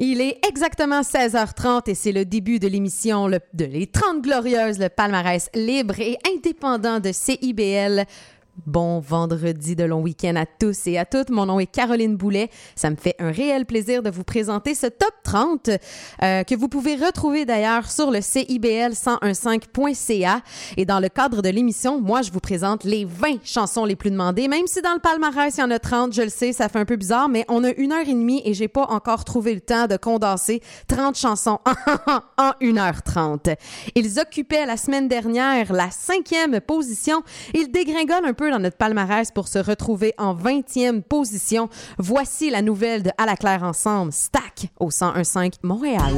Il est exactement 16h30 et c'est le début de l'émission de Les 30 Glorieuses, le palmarès libre et indépendant de CIBL. Bon vendredi de long week-end à tous et à toutes. Mon nom est Caroline Boulet. Ça me fait un réel plaisir de vous présenter ce top 30 euh, que vous pouvez retrouver d'ailleurs sur le CIBL 1015.ca. Et dans le cadre de l'émission, moi, je vous présente les 20 chansons les plus demandées. Même si dans le palmarès, il y en a 30, je le sais, ça fait un peu bizarre, mais on a une heure et demie et j'ai pas encore trouvé le temps de condenser 30 chansons en 1h30. Ils occupaient la semaine dernière la cinquième position. Ils dégringolent un peu dans notre palmarès pour se retrouver en 20e position. Voici la nouvelle de À la Claire Ensemble, Stack au 1015 Montréal.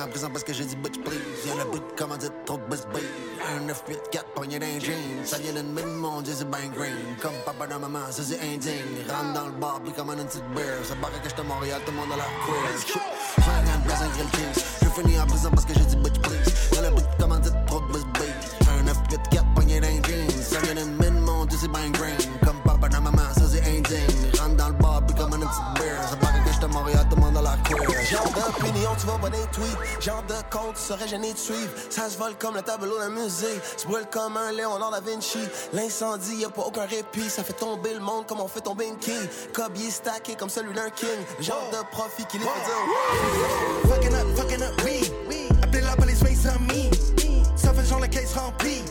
En prison parce que j'ai dit bitch please. Y'a le bout de commandite trop de bus Un 9, 8, 4 poignées d'un jean. Ça vient d'une mine, mon dieu, c'est ben green. Comme papa dans maman, ça c'est indigne. Rentre dans le bar, puis commande une petite beer. Ça paraît que j'étais à Montréal, tout le monde a la queer. De bassin grill cheese. J'ai fini en prison parce que j'ai dit bitch please. Y'a le bout de commandite trop de bus des tweets. Genre de compte, tu serais gêné de suivre. Ça se vole comme le tableau d'un musée. Se brûle comme un Léonard da Vinci. L'incendie, y a pas aucun répit. Ça fait tomber le monde comme on fait tomber une king. Cobier stacké comme celui d'un king. Genre de profit qui les fait dire. Fucking up, fucking up, oui. Appelez la police, face me. Ça fait genre la caisse remplie.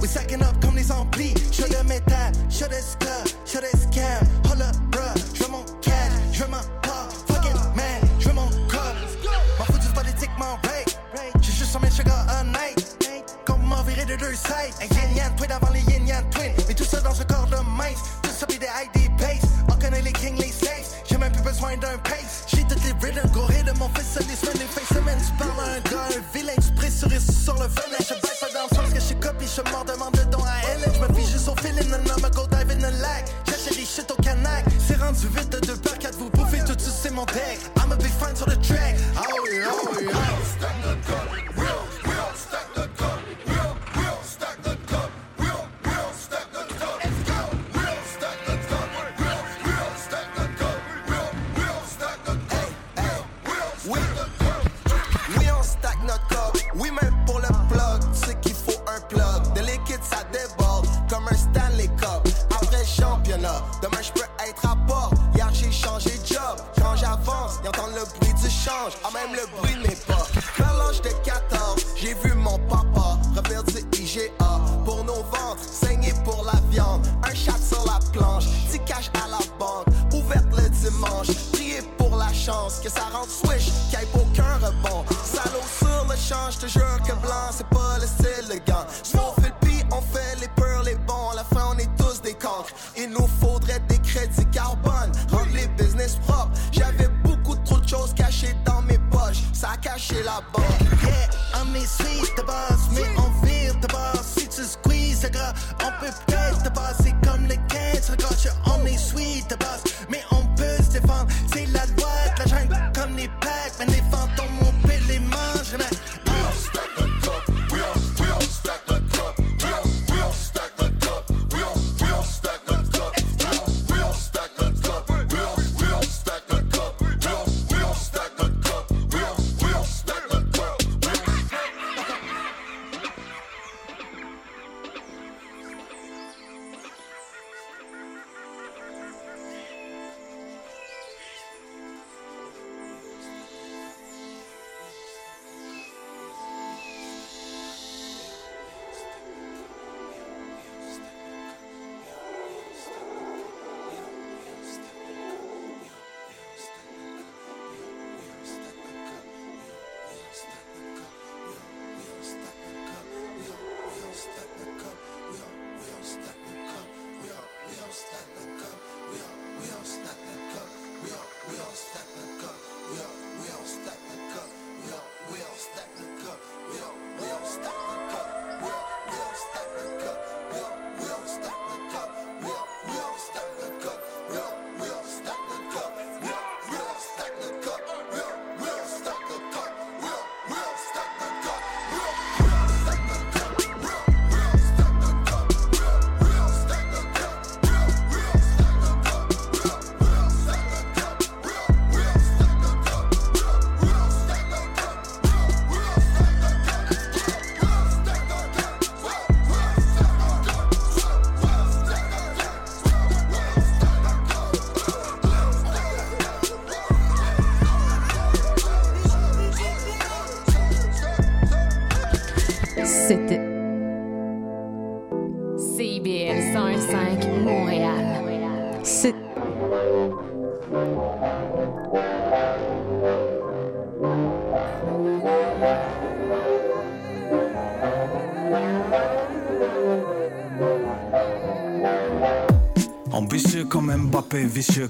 We sacking up comme les amplis. J'suis de métal, j'suis de scab, j'suis de scam. De deux yin twin avant les yin yang twin. Mais tout ça dans un corps de mince. Tout ça pis des ID base. On connaît les kings, les slaves. J'ai même plus besoin d'un pace. J'ai toutes les rhythms, go de mon fils, les semaines, les face semaines. Tu parles un gars, vilain, tu sur le venin. Je baisse pas dans le sens que je copie, je mort demande de don à elle. Je me juste au feeling, non, non, me go dive in the lag. J'achète des shit au canac. C'est rendu vite de deux par vous bouffez tout, tout c'est mon deck. I'm a big fan sur le track. Oh yeah, oh yeah.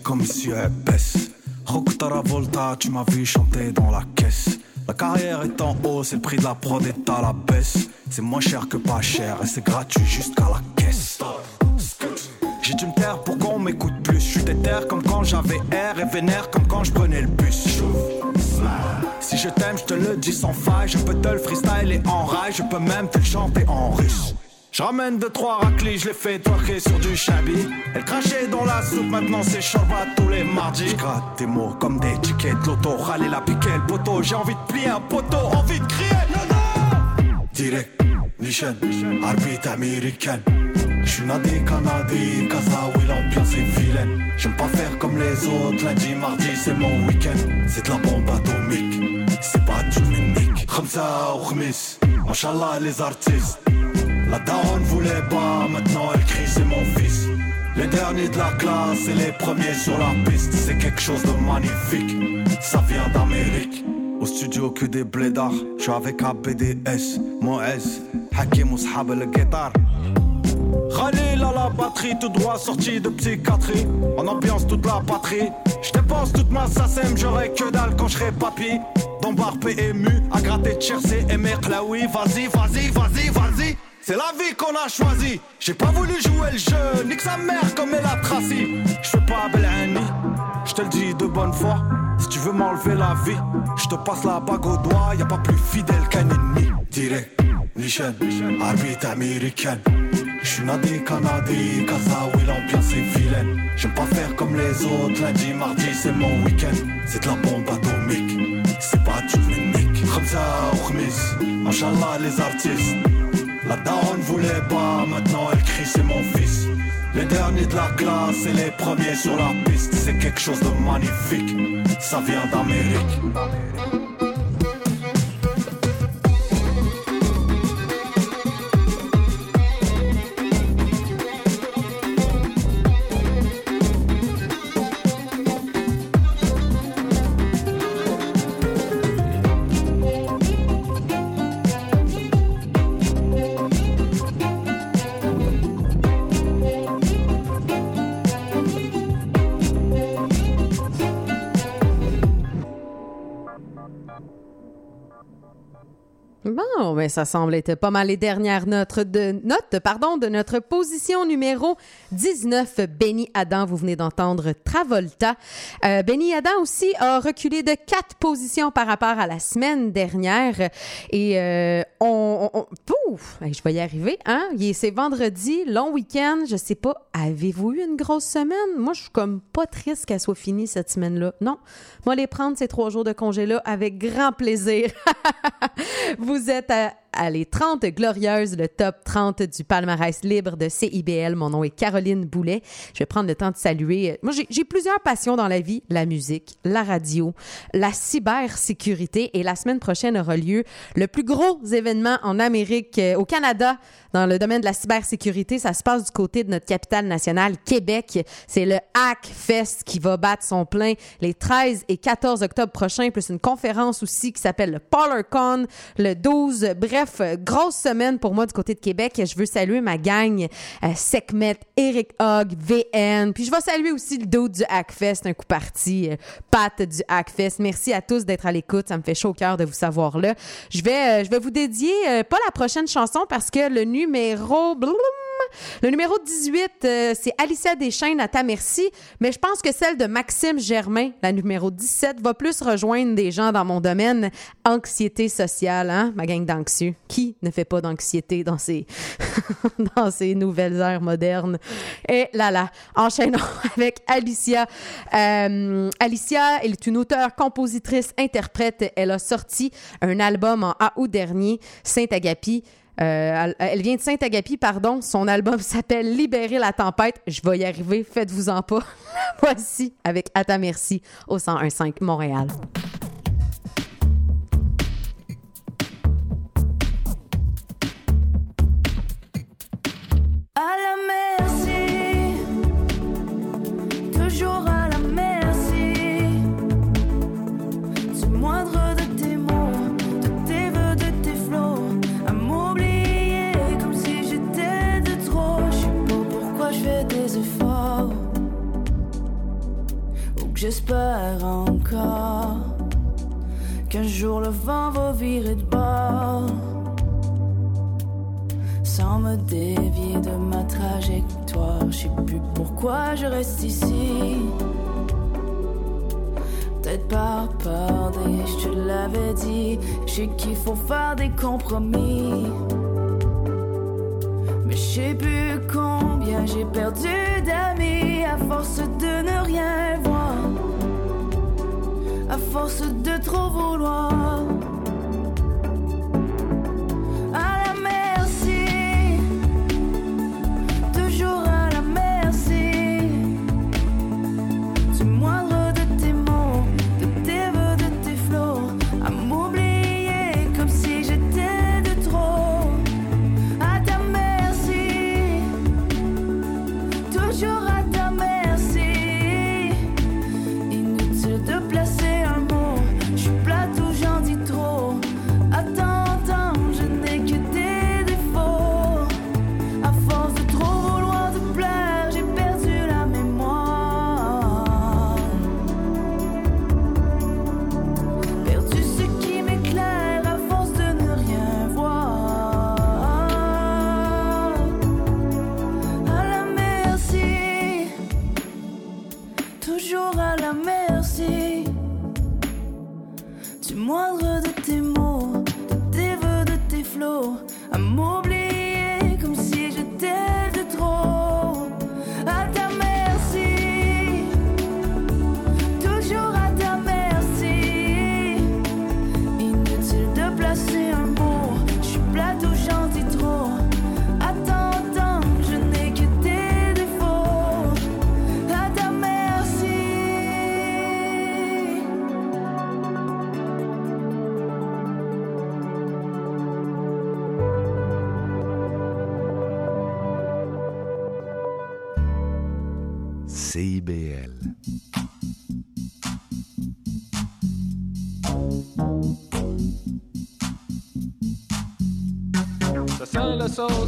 Comme Monsieur Epes. Rock Volta, tu m'as vu chanter dans la caisse. La carrière est en haut, c'est le prix de la prod est à la baisse. C'est moins cher que pas cher et c'est gratuit jusqu'à la caisse. J'ai dû me taire pour qu'on m'écoute plus. Je suis déter comme quand j'avais air et vénère comme quand je prenais le bus. Si je t'aime, je te le dis sans faille. Je peux te le freestyle et en rail. Je peux même te le chanter en russe. Ramène deux trois raclis, je les fais twerker sur du chabi. Elle crachait dans la soupe, maintenant c'est Shabbat tous les mardis. Je gratte des mots comme des tickets de l'auto, râler la piquet, le poteau. J'ai envie de plier un poteau, envie de crier. Non, Direct, Nation, arbitre américaine. J'suis nadé canadien, oui l'ambiance est vilaine. J'aime pas faire comme les autres, lundi, mardi c'est mon week-end. C'est de la bombe atomique, c'est pas du mimique. Khamsa ou Khmis, les artistes. La daronne voulait pas, maintenant elle crie c'est mon fils. Les derniers de la classe et les premiers sur la piste, c'est quelque chose de magnifique. Ça vient d'Amérique. Au studio que des blédards, je suis avec ABDS, S, Hakim Oushab le guitare. Khalil la batterie, tout droit sorti de psychiatrie. En ambiance toute la patrie. Je dépense toute ma SACEM, j'aurai que dalle quand je serai papy. Dans bar PMU, à gratter de et mec là vas-y, vas-y, vas-y, vas-y. C'est la vie qu'on a choisi. J'ai pas voulu jouer le jeu, nique sa mère comme elle a tracé. Je fais pas Belani, je te le dis de bonne foi. Si tu veux m'enlever la vie, je te passe la bague au doigt. Y a pas plus fidèle qu'un ennemi. Direct, nation, arbitre américaine. J'suis nadé canadien, oui l'ambiance est vilaine. J'aime pas faire comme les autres, lundi, mardi c'est mon week-end. C'est de la bombe atomique, c'est pas du mimique. Khamsa ou Khmis, Machallah les artistes. La daronne voulait pas, maintenant elle crie c'est mon fils. Les derniers de la classe et les premiers sur la piste, c'est quelque chose de magnifique. Ça vient d'Amérique. Ça semble être pas mal les dernières notes de, notes, pardon, de notre position numéro 19. Benny Adam, vous venez d'entendre Travolta. Euh, Benny Adam aussi a reculé de quatre positions par rapport à la semaine dernière. Et euh, on, on, Pouf! Je vais y arriver, hein? C'est vendredi, long week-end. Je sais pas, avez-vous eu une grosse semaine? Moi, je suis comme pas triste qu'elle soit finie cette semaine-là. Non. Moi, les prendre ces trois jours de congé-là avec grand plaisir. vous êtes à les 30 glorieuses, le top 30 du palmarès libre de CIBL. Mon nom est Caroline Boulet. Je vais prendre le temps de saluer. Moi, j'ai plusieurs passions dans la vie. La musique, la radio, la cybersécurité. Et la semaine prochaine aura lieu le plus gros événement en Amérique, euh, au Canada, dans le domaine de la cybersécurité. Ça se passe du côté de notre capitale nationale, Québec. C'est le Hackfest qui va battre son plein les 13 et 14 octobre prochains, plus une conférence aussi qui s'appelle le PolarCon le 12. Bref, grosse semaine pour moi du côté de Québec. Je veux saluer ma gang euh, Sekhmet, Eric Hogg, VN. Puis je vais saluer aussi le dos du Hackfest, un coup parti, euh, Pat du Hackfest. Merci à tous d'être à l'écoute. Ça me fait chaud au cœur de vous savoir là. Je vais, euh, je vais vous dédier pas la prochaine chanson parce que le numéro... Le numéro 18, euh, c'est Alicia Deschaines à ta merci, mais je pense que celle de Maxime Germain, la numéro 17, va plus rejoindre des gens dans mon domaine anxiété sociale, hein, ma gang d'anxieux. Qui ne fait pas d'anxiété dans ces dans ces nouvelles ères modernes? Et là là, enchaînons avec Alicia. Euh, Alicia, elle est une auteure, compositrice, interprète. Elle a sorti un album en août dernier, Saint-Agapi. Euh, elle vient de Saint-Agapi, pardon. Son album s'appelle Libérer la tempête. Je vais y arriver, faites-vous-en pas. Voici avec À ta merci au 101.5 Montréal. À la de bord sans me dévier de ma trajectoire. Je sais plus pourquoi je reste ici. Peut-être par peur des, je te l'avais dit. Je sais qu'il faut faire des compromis. Mais je sais plus combien j'ai perdu d'amis à force de ne rien voir. À force de trop vouloir.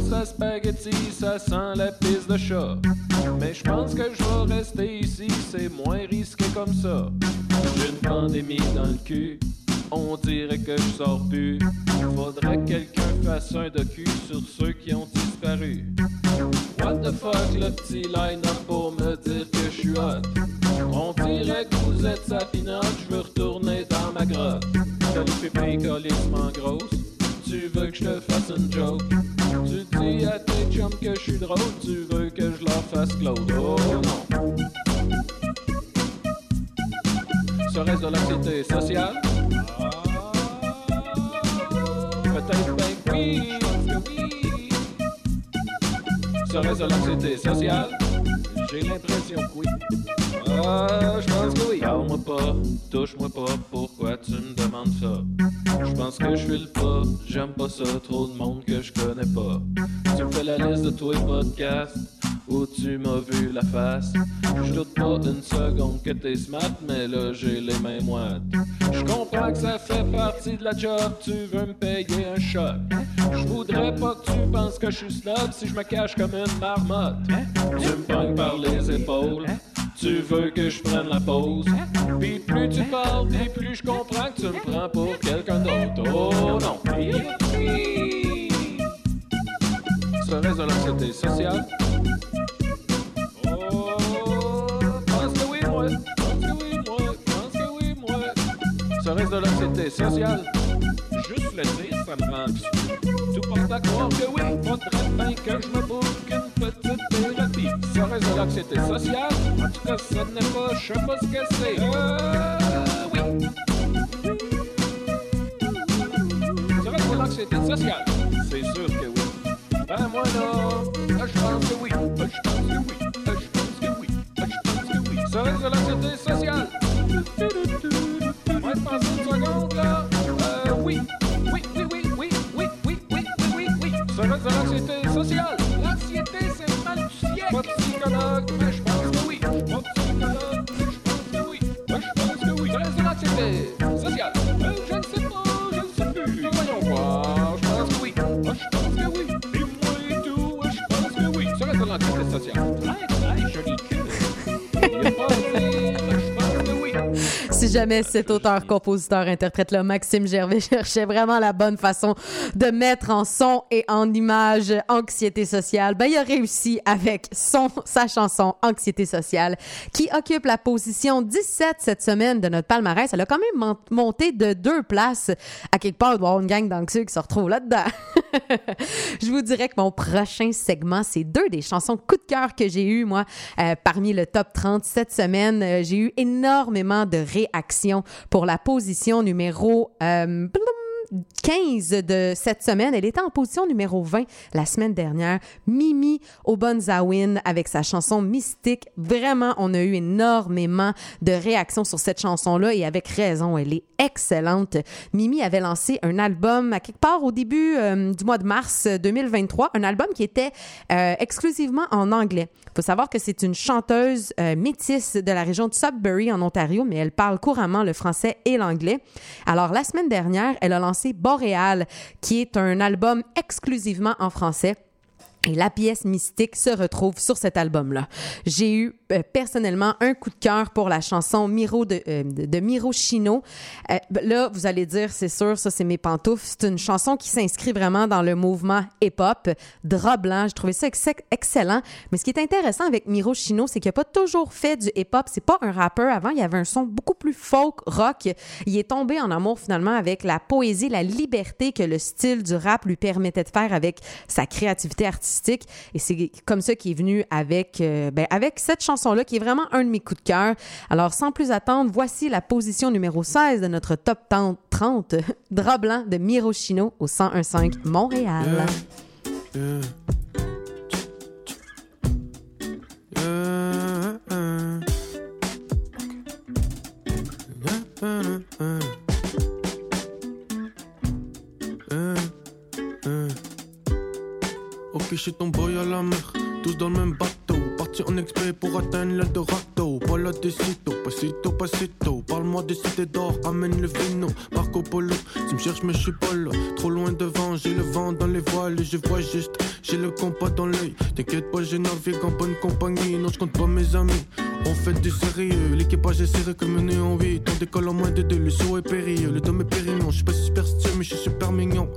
Sauce à spaghetti, ça sent la pisse de chat. Mais je pense que je vais rester ici, c'est moins risqué comme ça. J'ai une pandémie dans le cul, on dirait que je sors plus. Faudrait que quelqu'un fasse un docu sur ceux qui ont disparu. What the fuck, le petit line-up pour me dire que je suis hot? On dirait que vous êtes sa je veux retourner dans ma grotte. T'as les colissement grosse, tu veux que je te fasse une joke? Tu dis à tes chums que je suis drôle, tu veux que je leur fasse Claude? Oh non. Serait-ce de l'anxiété sociale? Peut-être ben oui, que oui. Serait-ce de l'anxiété sociale? J'ai l'impression que oui. Ah, je pense que oui. Pas, touche-moi pas, pourquoi tu me demandes ça? Je pense que je file pas, j'aime pas ça, trop de monde que je connais pas. Tu me fais la liste de tous les podcasts où tu m'as vu la face. Je doute pas une seconde que t'es smart, mais là j'ai les mains moites. Je comprends que ça fait partie de la job, tu veux me payer un choc. Je voudrais pas que tu penses que je suis snob si je me cache comme une marmotte. Tu me pognes par les épaules. Tu veux que je prenne la pause Puis plus tu parles, puis plus je comprends que tu me prends pour quelqu'un d'autre Oh non Serait-ce de l'anxiété sociale? L'anxiété sociale? Juste le dire, ça me rend. Tout porte à croire que oui, faudrait bien que je me boucle une petite thérapie. Serait-ce de l'anxiété sociale? En tout cas, ça n'est pas, je sais pas ce que c'est. Euh, oui. Serait-ce de l'anxiété sociale? C'est sûr que oui. Ben moi là, je pense que oui. Ben, Je pense que oui. Ben, Je pense que oui. Ben, Je pense que oui. Serait-ce de l'anxiété sociale? Moi, je pense une seconde là. Euh, oui. Oui, oui, oui, oui, oui, oui, oui, oui, oui, oui. Serait-ce de l'anxiété sociale? L'anxiété, c'est mal du siècle. Mais je pense que oui. Pas mais je pense que oui. Ben, je pense que oui. Serait-ce de l'anxiété jamais cet auteur, compositeur, interprète-là, Maxime Gervais, cherchait vraiment la bonne façon de mettre en son et en image anxiété sociale. Ben, il a réussi avec son, sa chanson Anxiété sociale, qui occupe la position 17 cette semaine de notre palmarès. Elle a quand même mon- monté de deux places. À quelque part, il doit y avoir une gang d'anxieux qui se retrouve là-dedans. Je vous dirais que mon prochain segment, c'est deux des chansons coup de cœur que j'ai eues, moi, euh, parmi le top 30 cette semaine. Euh, j'ai eu énormément de réactions pour la position numéro euh, 15 de cette semaine. Elle était en position numéro 20 la semaine dernière. Mimi Obonzawin avec sa chanson Mystique. Vraiment, on a eu énormément de réactions sur cette chanson-là et avec raison, elle est excellente. Mimi avait lancé un album à quelque part au début euh, du mois de mars 2023, un album qui était euh, exclusivement en anglais. Il faut savoir que c'est une chanteuse euh, métisse de la région de Sudbury en Ontario, mais elle parle couramment le français et l'anglais. Alors la semaine dernière, elle a lancé Boréal, qui est un album exclusivement en français. Et la pièce mystique se retrouve sur cet album-là. J'ai eu euh, personnellement un coup de cœur pour la chanson Miro de, euh, de, Miro Chino. Euh, là, vous allez dire, c'est sûr, ça c'est mes pantoufles. C'est une chanson qui s'inscrit vraiment dans le mouvement hip-hop. Drap blanc, j'ai trouvé ça ex- excellent. Mais ce qui est intéressant avec Miro Chino, c'est qu'il n'a pas toujours fait du hip-hop. C'est pas un rappeur. Avant, il y avait un son beaucoup plus folk, rock. Il est tombé en amour finalement avec la poésie, la liberté que le style du rap lui permettait de faire avec sa créativité artistique. Et c'est comme ça qu'il est venu avec, euh, ben, avec cette chanson-là qui est vraiment un de mes coups de cœur. Alors, sans plus attendre, voici la position numéro 16 de notre top 30, Drap blanc de Miro Chino au 101.5 Montréal. Yeah. Uh. Uh, uh. Yeah, Suis ton boy à la mer, tous dans le même bateau. Parti en exprès pour atteindre l'Eldorado. Voilà des sitôt, pasito, pasito. Parle-moi des cités d'or, amène le vino. Marco Polo, tu me cherches, mais je suis pas là. Trop loin devant, j'ai le vent dans les voiles et je vois juste. J'ai le compas dans l'œil. T'inquiète pas, je navigue en bonne compagnie. Non, je compte pas mes amis. On fait du sérieux, l'équipage est serré comme une en 8 On décolle en moins de deux, le saut est périlleux, le dôme est périllon Je suis pas superstitieux mais je suis super mignon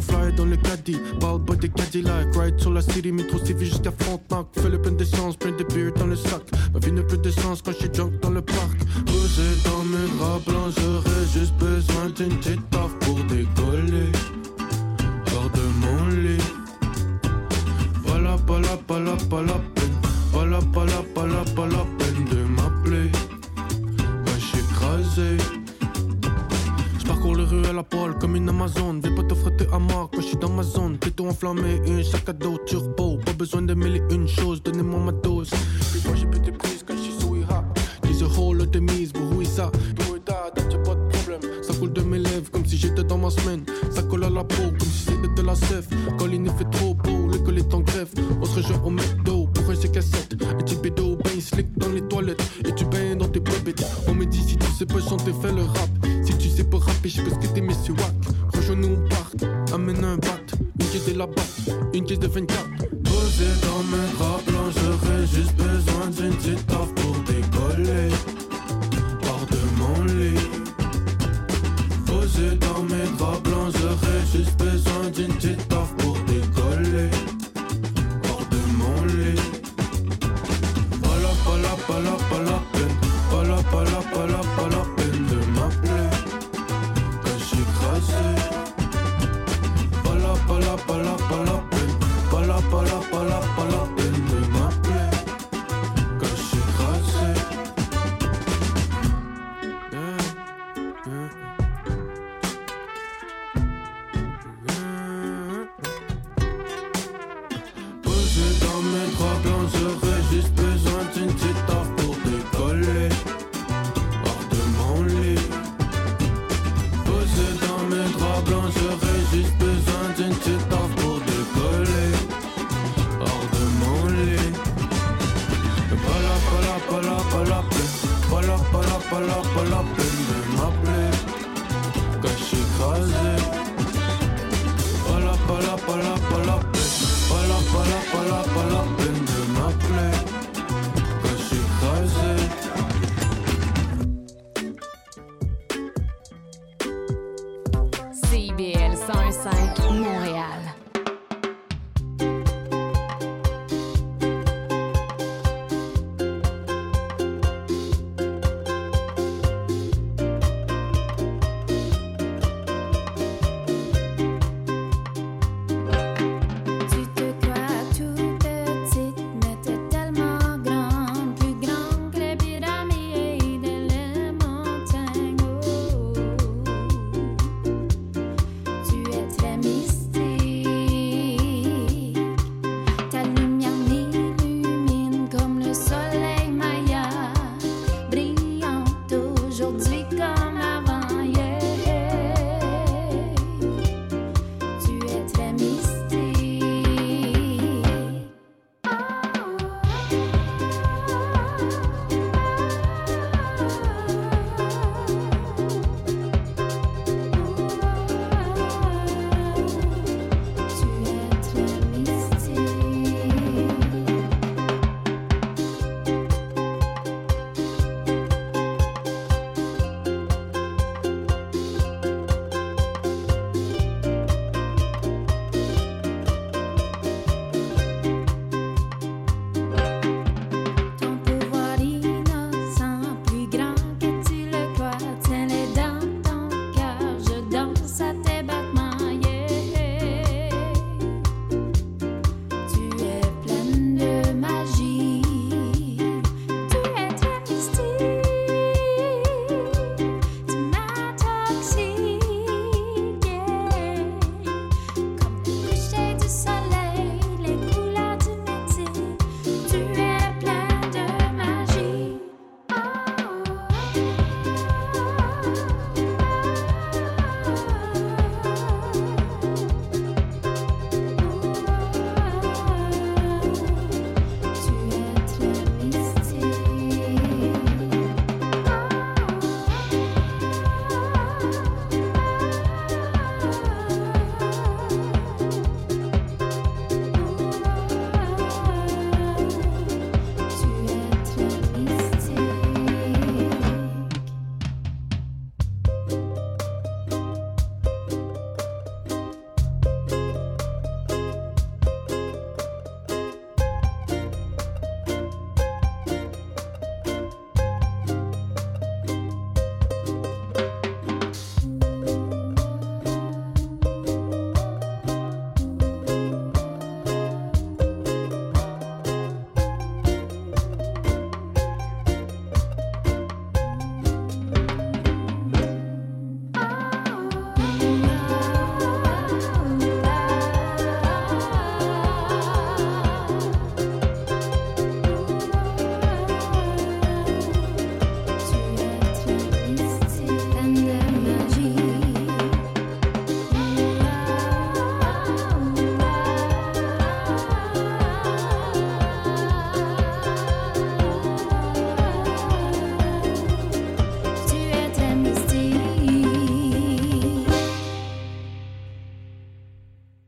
fly dans le caddie, parle boy des Cadillac Ride sur la city, métro civil jusqu'à Frontenac. Fais le plein d'essence, plein de beer dans le sac. Ma vie n'a plus de sens quand je suis drunk dans le parc. Posé dans mes draps blancs, j'aurais juste besoin d'une petite taf pour décoller. Hors de mon lit. La, pas la peine parcours les rues à la poêle comme une Amazon. Viens pas te frotter à moi quand je suis dans ma zone. Plutôt enflammé, une sac à dos turbo. Pas besoin de mêler une chose, donnez-moi ma dose. Puis moi j'ai plus de prise quand je suis sous rap. Dis a whole de mise, pour oui ça. Do it that, y'a pas de problème. Ça coule de mes lèvres comme si j'étais dans ma semaine. Ça colle à la peau comme si c'était de la sève. Quand il fait trop beau, l'école est en grève. On se rejoint au McDo pour un C-cassette. Un petit bédo, ben slick dans les toilettes. Et tu baignes dans tes bobettes. On me dit si tu sais pas chanter, fais le rap. Pas rapper, je que t'es, mais c'est wack. Rejoins-nous, on part. Amène un bat, une caisse de la batte, une caisse de 24. Posé dans mes draps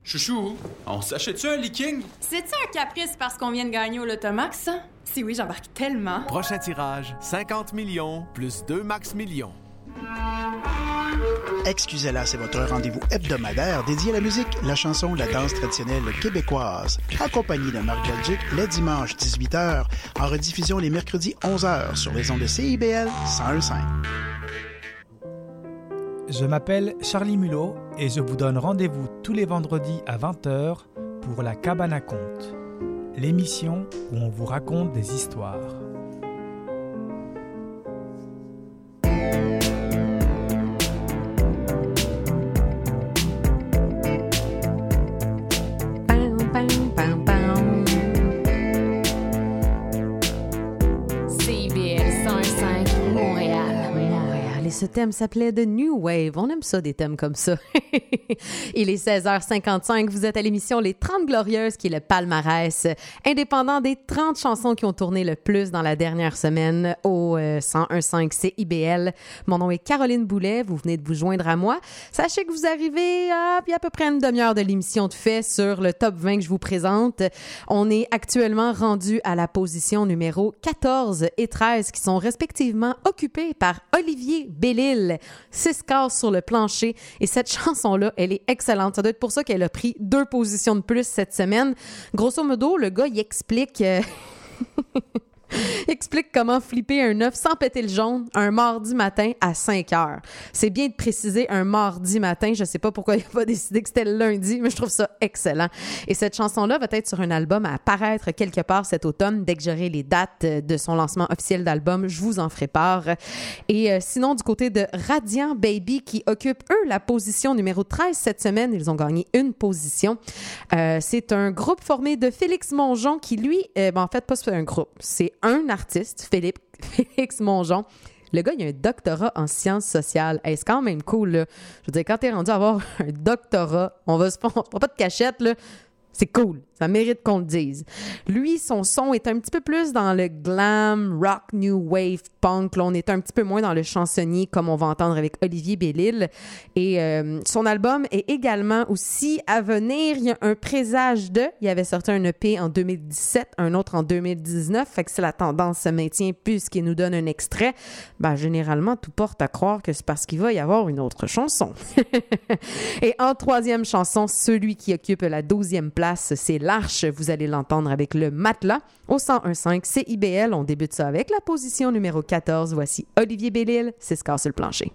Chouchou, on s'achète-tu un leaking? C'est-tu un caprice parce qu'on vient de gagner au Lotomax, ça? Si oui, j'embarque tellement. Prochain tirage, 50 millions plus 2 max millions. Excusez-la, c'est votre rendez-vous hebdomadaire dédié à la musique, la chanson, la danse traditionnelle québécoise. Accompagné de Marc Belgique, les dimanches 18h, en rediffusion les mercredis 11h sur les ondes de CIBL 101.5. Je m'appelle Charlie Mulot et je vous donne rendez-vous tous les vendredis à 20h pour La Cabane à Conte, l'émission où on vous raconte des histoires. Thème s'appelait The New Wave. On aime ça, des thèmes comme ça. Il est 16h55. Vous êtes à l'émission Les 30 Glorieuses, qui est le palmarès indépendant des 30 chansons qui ont tourné le plus dans la dernière semaine au euh, 101.5 CIBL. Mon nom est Caroline Boulet. Vous venez de vous joindre à moi. Sachez que vous arrivez à, à peu près une demi-heure de l'émission de fait sur le top 20 que je vous présente. On est actuellement rendu à la position numéro 14 et 13 qui sont respectivement occupées par Olivier Bellil. Six cases sur le plancher. Et cette chanson-là, elle est excellente. Ça doit être pour ça qu'elle a pris deux positions de plus cette semaine. Grosso modo, le gars, il explique... explique comment flipper un œuf sans péter le jaune un mardi matin à 5 heures. C'est bien de préciser un mardi matin. Je sais pas pourquoi il n'a pas décidé que c'était le lundi, mais je trouve ça excellent. Et cette chanson-là va être sur un album à apparaître quelque part cet automne. Dès que j'aurai les dates de son lancement officiel d'album, je vous en ferai part. Et euh, sinon, du côté de Radiant Baby, qui occupe, eux, la position numéro 13 cette semaine, ils ont gagné une position. Euh, c'est un groupe formé de Félix Mongeon qui, lui, euh, ben, en fait, pas un groupe, c'est un artiste, Philippe, Félix Mongeon. Le gars, il a un doctorat en sciences sociales. Hey, c'est quand même cool, là. Je veux dire, quand t'es rendu avoir un doctorat, on va se on fera pas de cachette, là. C'est cool. Ça mérite qu'on le dise. Lui, son son est un petit peu plus dans le glam, rock, new wave, punk. Là, on est un petit peu moins dans le chansonnier comme on va entendre avec Olivier Bellil. Et euh, son album est également aussi à venir. Il y a un présage de. Il avait sorti un EP en 2017, un autre en 2019. Fait que si la tendance se maintient puisqu'il nous donne un extrait, ben, généralement, tout porte à croire que c'est parce qu'il va y avoir une autre chanson. Et en troisième chanson, celui qui occupe la douzième place, c'est L'Arche. Vous allez l'entendre avec le matelas au 101.5 CIBL. On débute ça avec la position numéro 14. Voici Olivier Bellil, c'est ce sur le plancher.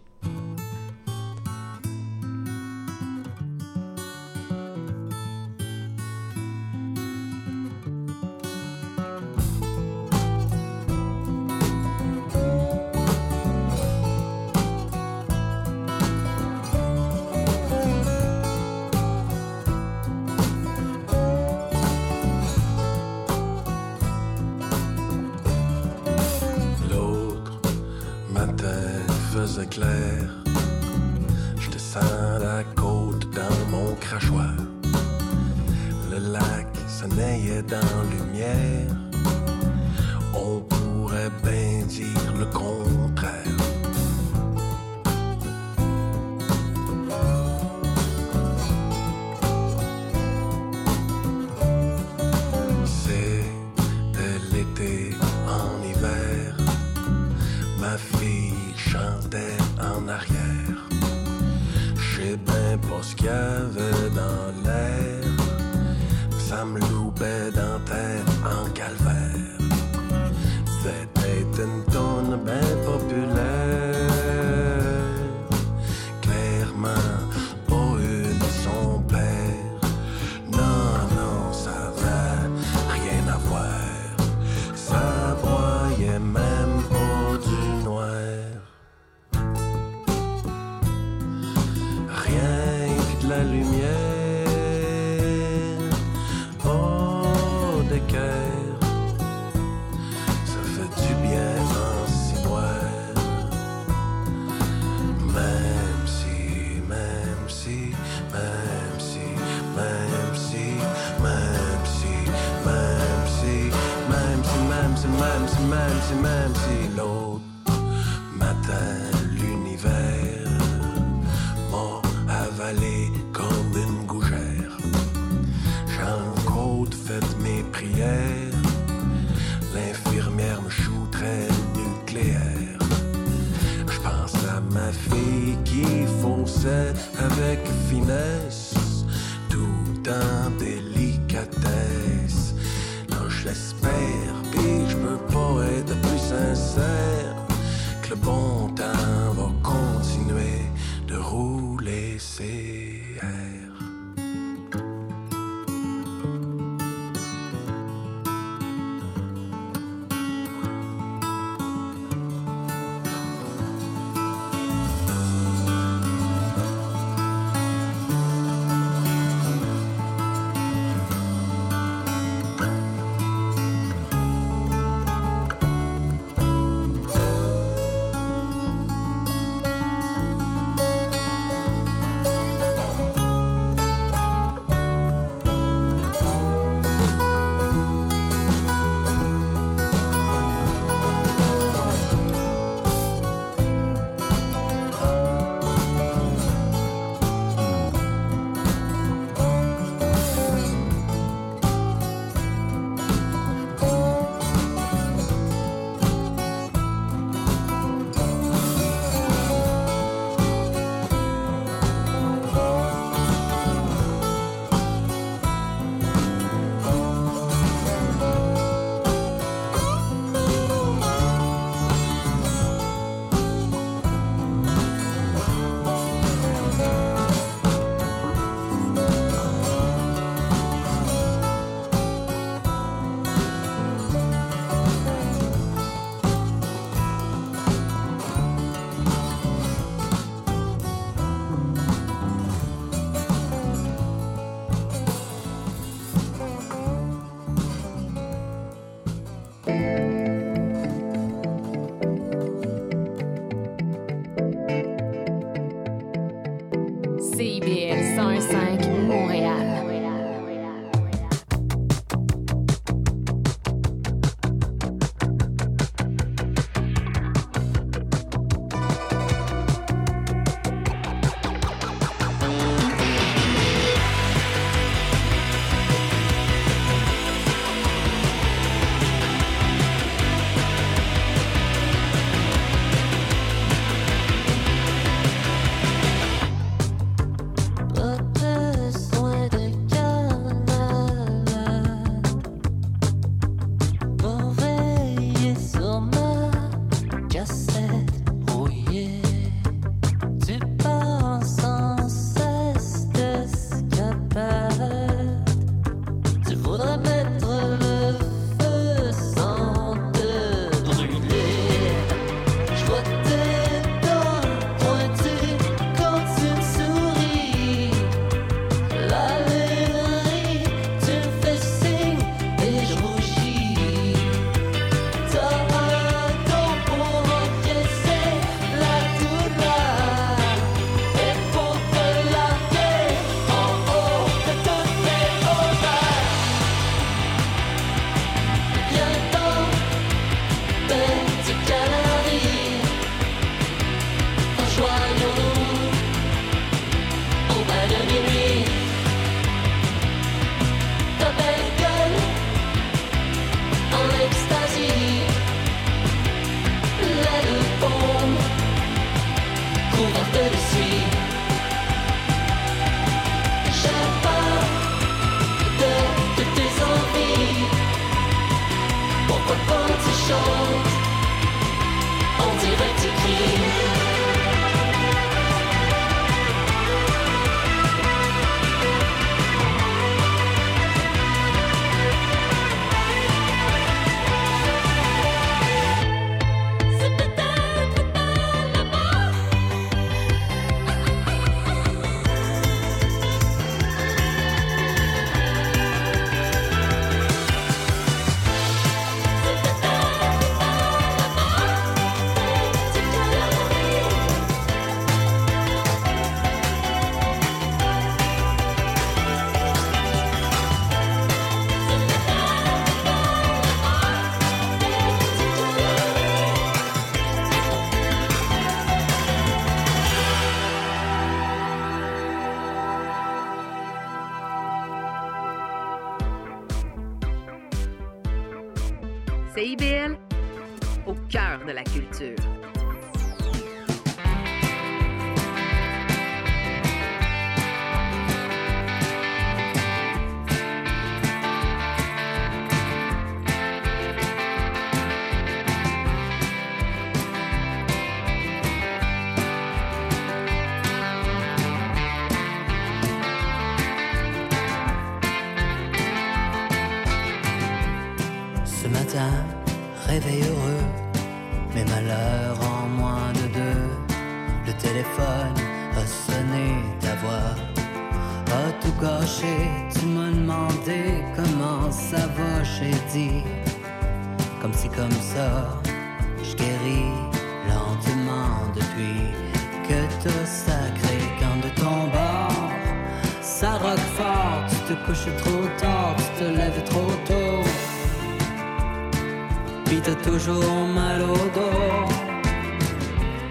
Puis t'as toujours mal au dos.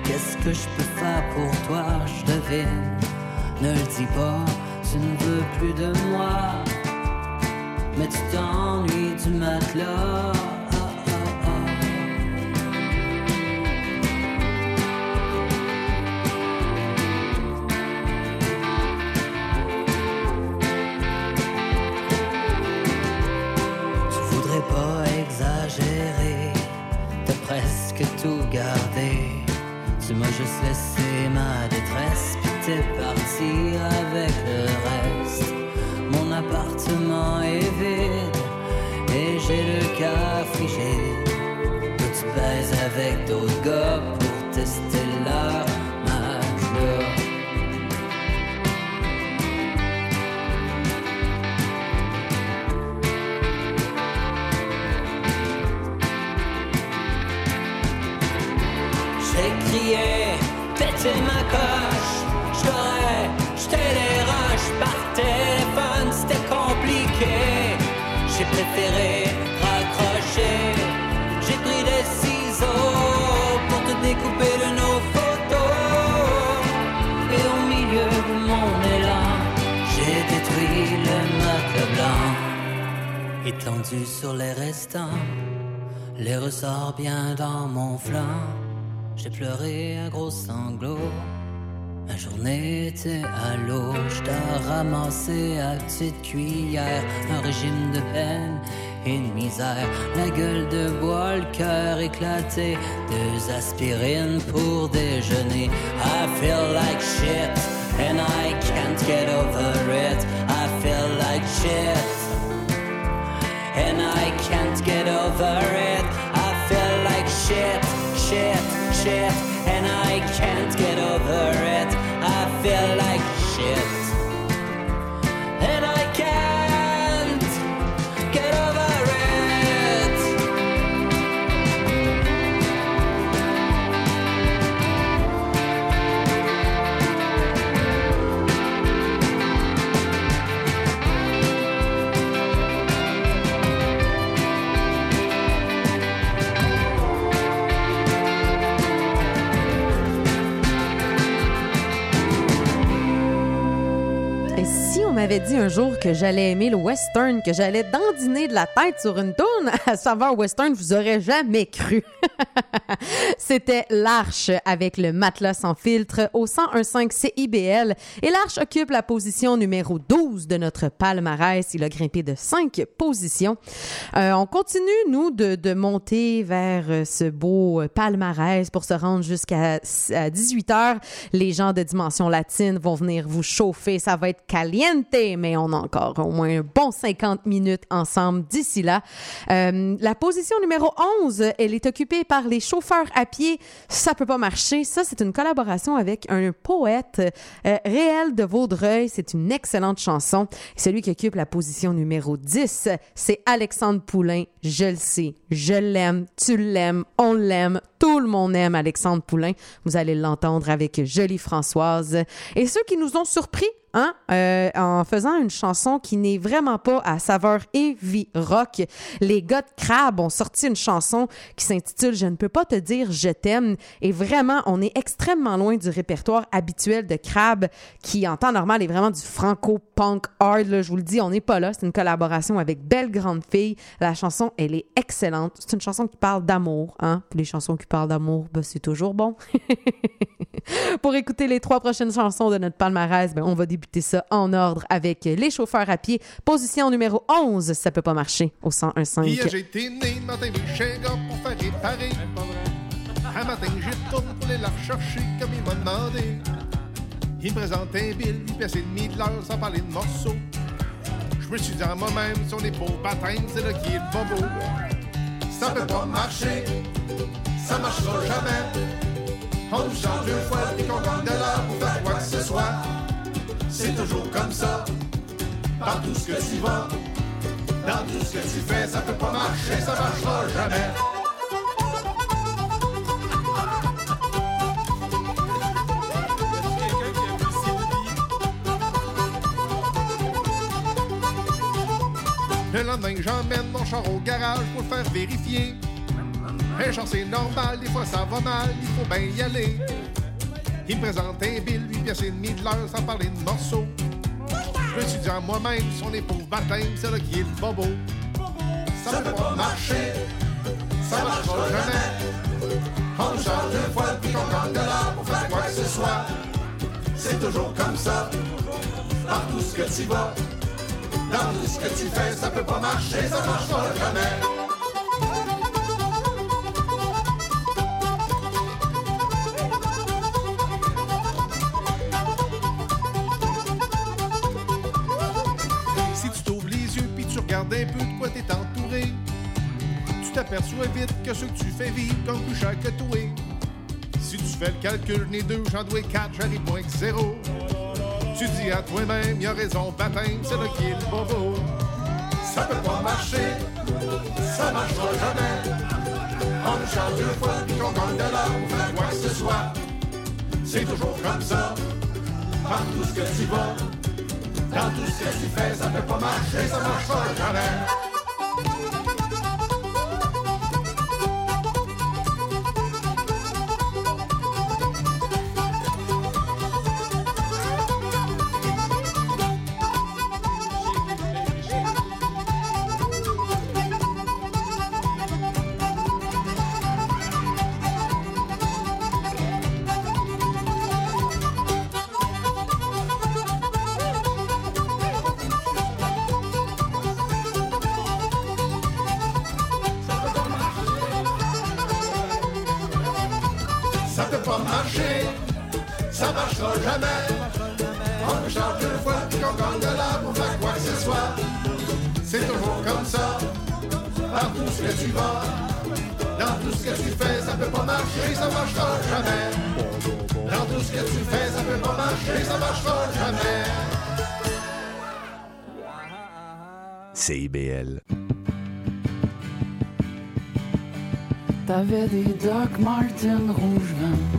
Qu'est-ce que je peux faire pour toi? Je devine. Ne le dis pas, tu ne veux plus de moi. Mais tu t'ennuies du matelas. Presque tout gardé. Tu m'as juste laissé ma détresse, puis t'es parti avec le reste. Mon appartement est vide et j'ai le cœur frigide. Toi, tu baises avec d'autres gars pour tester leur étendu sur les restants. Les ressorts bien dans mon flanc. J'ai pleuré un gros sanglot. Ma journée était à l'eau. J't'ai ramassé à petite cuillère. Un régime de peine et de misère. La gueule de bois, le cœur éclaté. Deux aspirines pour déjeuner. I feel like shit and I can't get over it. I feel like shit and I can't get over it. I feel like shit, shit, shit, and I can't get over it. I feel like shit, m'avait dit un jour que j'allais aimer le western, que j'allais dandiner de la tête sur une tourne à savoir western, vous aurais jamais cru. C'était l'Arche avec le matelas sans filtre au 1015 CIBL et l'Arche occupe la position numéro 12 de notre palmarès. Il a grimpé de 5 positions. Euh, on continue, nous, de, de monter vers ce beau palmarès pour se rendre jusqu'à 18 heures. Les gens de Dimension Latine vont venir vous chauffer. Ça va être caliente, mais on a encore au moins un bon 50 minutes ensemble d'ici là. Euh, la position numéro 11, elle est occupée par les chauffeurs à pied. Ça peut pas marcher. Ça, c'est une collaboration avec un poète euh, réel de Vaudreuil. C'est une excellente chanson. Celui qui occupe la position numéro 10, c'est Alexandre Poulain. Je le sais. Je l'aime. Tu l'aimes. On l'aime. Tout le monde aime Alexandre Poulain. Vous allez l'entendre avec Jolie Françoise. Et ceux qui nous ont surpris hein, euh, en faisant une chanson qui n'est vraiment pas à saveur heavy rock. Les gars de Crab ont sorti une chanson qui s'intitule Je ne peux pas te dire je t'aime. Et vraiment, on est extrêmement loin du répertoire habituel de Crab, qui en temps normal est vraiment du franco-punk hard. je vous le dis, on n'est pas là. C'est une collaboration avec Belle Grande Fille. La chanson, elle est excellente. C'est une chanson qui parle d'amour. Hein? Les chansons qui parlent d'amour, ben, c'est toujours bon. Pour écouter les trois prochaines chansons de notre palmarès, ben, on va débuter ça en ordre avec Les chauffeurs à pied. Position numéro 11, ça peut pas marcher au 101.5. Hier, j'ai été né, matin, chez gars pour faire réparer. Un matin, j'ai tourné pour aller la rechercher comme il m'a demandé. Il me présente un bill, une pièce et demie de l'heure sans parler de morceaux. Je me suis dit à moi-même, si on est pour baptême, c'est là qui est le bobo. Ça peut pas marcher, ça marchera jamais. On nous change deux fois puis qu'on gagne de l'heure pour faire quoi que ce soit. C'est toujours comme ça, par tout ce que tu vas. Dans tout ce que tu fais, ça peut pas marcher, ça marchera jamais. Le lendemain, j'emmène mon char au garage pour le faire vérifier. Un char, c'est normal, des fois ça va mal, il faut bien y aller. Il me présente un bill, 8 pièces et demie de l'heure sans parler de morceaux. Je me suis dit moi-même, si on est pauvre baptême, c'est là qui est le bobo. Ça peut pas marcher, ça marchera jamais. On nous charge deux fois puis qu'on gagne de l'heure pour faire quoi que ce soit. C'est toujours comme ça, par tout ce que tu vas. Dans tout ce que tu fais, ça peut pas marcher, ça marchera jamais. Regardes un peu de quoi t'es entouré, tu t'aperçois vite que ce que tu fais vivre comme plus cher que toi. Si tu fais le calcul, les deux, j'en dois quatre, j'arrive moins que zéro. Tu dis à toi-même, y a raison, baptême, c'est là qui est le bobo. Ça peut pas marcher, ça marchera jamais. On nous charge deux fois puis qu'on gagne de l'heure pour faire quoi que ce soit. C'est toujours comme ça, par tout ce que tu vas. Dans tout ce que tu fais, ça peut pas marcher, ça marchera jamais. T'avais des Doc Martin rouge vin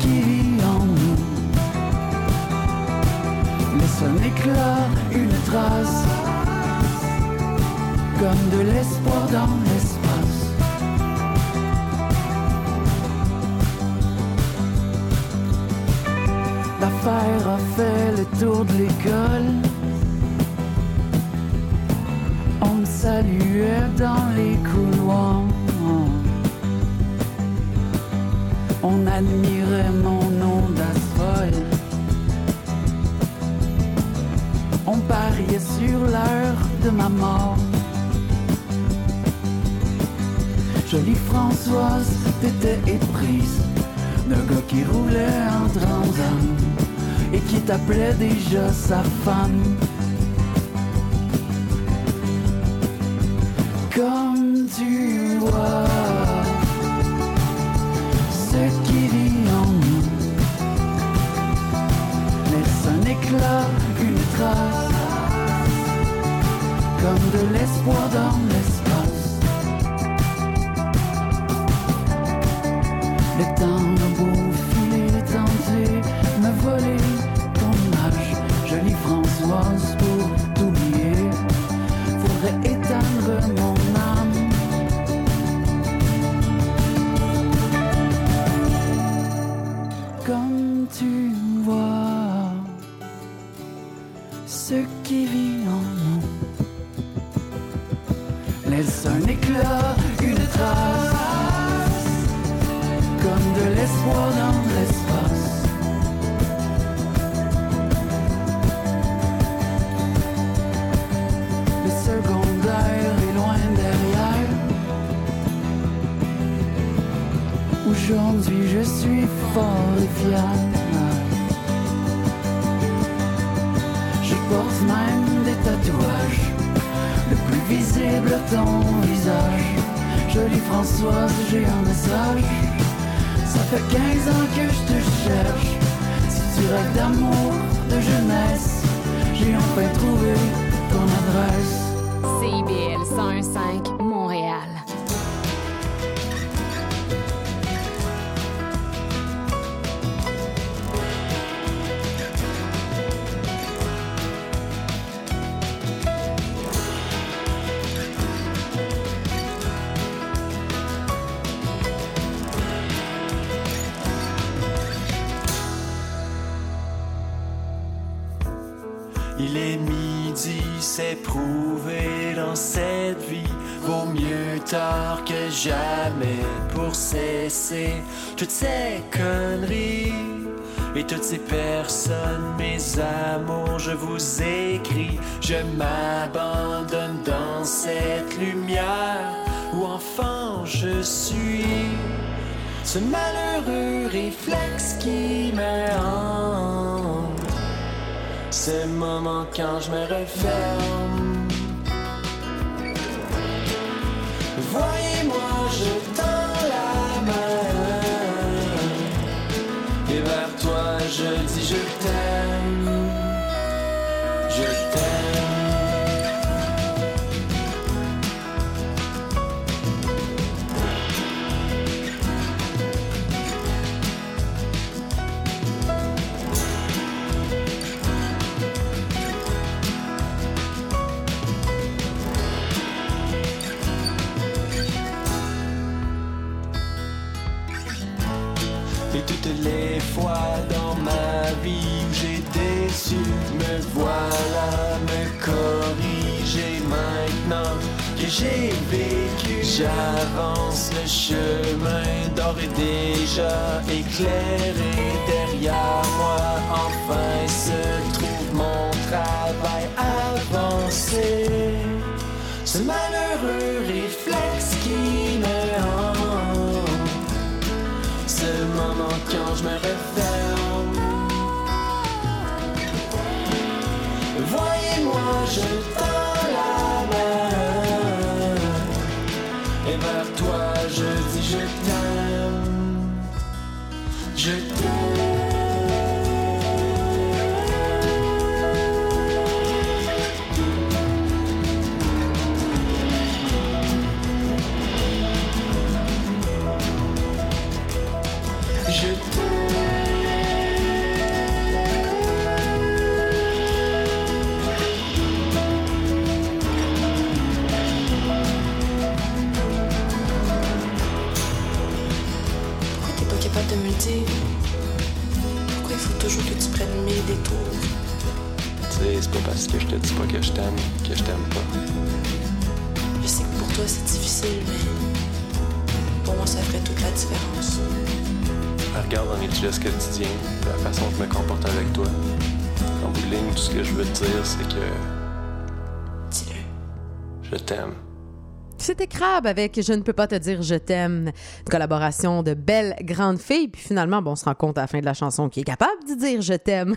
qui vit en nous. Laisse un éclat, une trace, comme de l'espoir dans l'espace. le tour de l'école. On me saluait dans les couloirs. On admirait mon nom d'asphalte. On pariait sur l'heure de ma mort. Jolie Françoise, t'étais éprise d'un gars qui roulait en transam et qui t'appelait déjà sa femme. Éclat, une trace, comme de l'espoir dans l'espace. Il est midi, c'est prouvé dans cette vie. Vaut mieux tard que jamais pour cesser toutes ces conneries. Et toutes ces personnes, mes amours, je vous écris. Je m'abandonne dans cette lumière où enfant je suis. Ce malheureux réflexe qui me hante. Ce moment quand je me referme. Voyez-moi, je tends la main. Et vers toi, je dis je me voilà me corriger maintenant que j'ai vécu. J'avance le chemin d'or et déjà éclairé derrière moi. Enfin se trouve mon travail avancé. Ce malheureux réflexe qui me hante. Ce moment quand je me referme. Je tends dise pas que je t'aime, que je t'aime pas? Je sais que pour toi c'est difficile, mais pour moi ça ferait toute la différence. Regarde dans les gestes quotidiens, la façon que je me comporte avec toi. En bout de ligne, tout ce que je veux te dire, c'est que. Dis-le. Je t'aime. C'était Crabe avec Je ne peux pas te dire je t'aime, une collaboration de belles grandes filles. Puis finalement, bon, on se rend compte à la fin de la chanson qui est capable de dire je t'aime.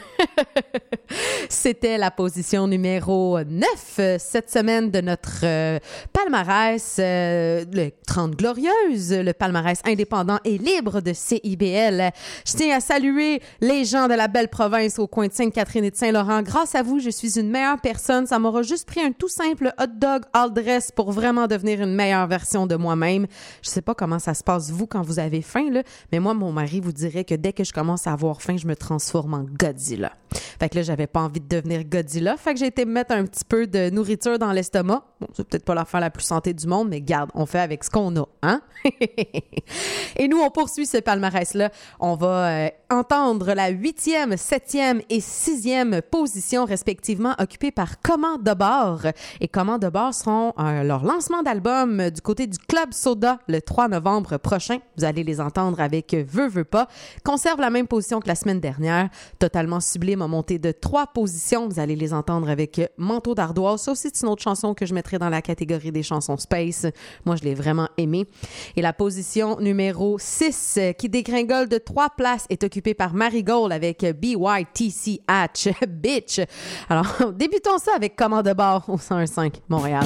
C'était la position numéro 9 euh, cette semaine de notre euh, palmarès, euh, le 30 Glorieuses, le palmarès indépendant et libre de CIBL. Je tiens à saluer les gens de la belle province au coin de Sainte-Catherine et de Saint-Laurent. Grâce à vous, je suis une meilleure personne. Ça m'aura juste pris un tout simple hot dog all dress pour vraiment devenir une meilleure version de moi-même. Je sais pas comment ça se passe vous quand vous avez faim là, mais moi mon mari vous dirait que dès que je commence à avoir faim, je me transforme en Godzilla. Fait que là j'avais pas envie de devenir Godzilla, fait que j'ai été me mettre un petit peu de nourriture dans l'estomac. Bon, c'est peut-être pas l'affaire la plus santé du monde, mais garde, on fait avec ce qu'on a, hein? Et nous on poursuit ce palmarès là. On va euh, entendre la huitième, septième et sixième position respectivement occupées par Comment de bord? Et Comment de bord seront euh, leur lancement d'album du côté du Club Soda le 3 novembre prochain. Vous allez les entendre avec Veux, veux pas. Conserve la même position que la semaine dernière. Totalement sublime a monté de trois positions. Vous allez les entendre avec Manteau d'ardoise. Ça aussi, c'est une autre chanson que je dans la catégorie des chansons space. Moi, je l'ai vraiment aimé. Et la position numéro 6 qui dégringole de trois places est occupée par Marigold avec BYTC Hatch Bitch. Alors, débutons ça avec Comment de bord au 101.5 Montréal.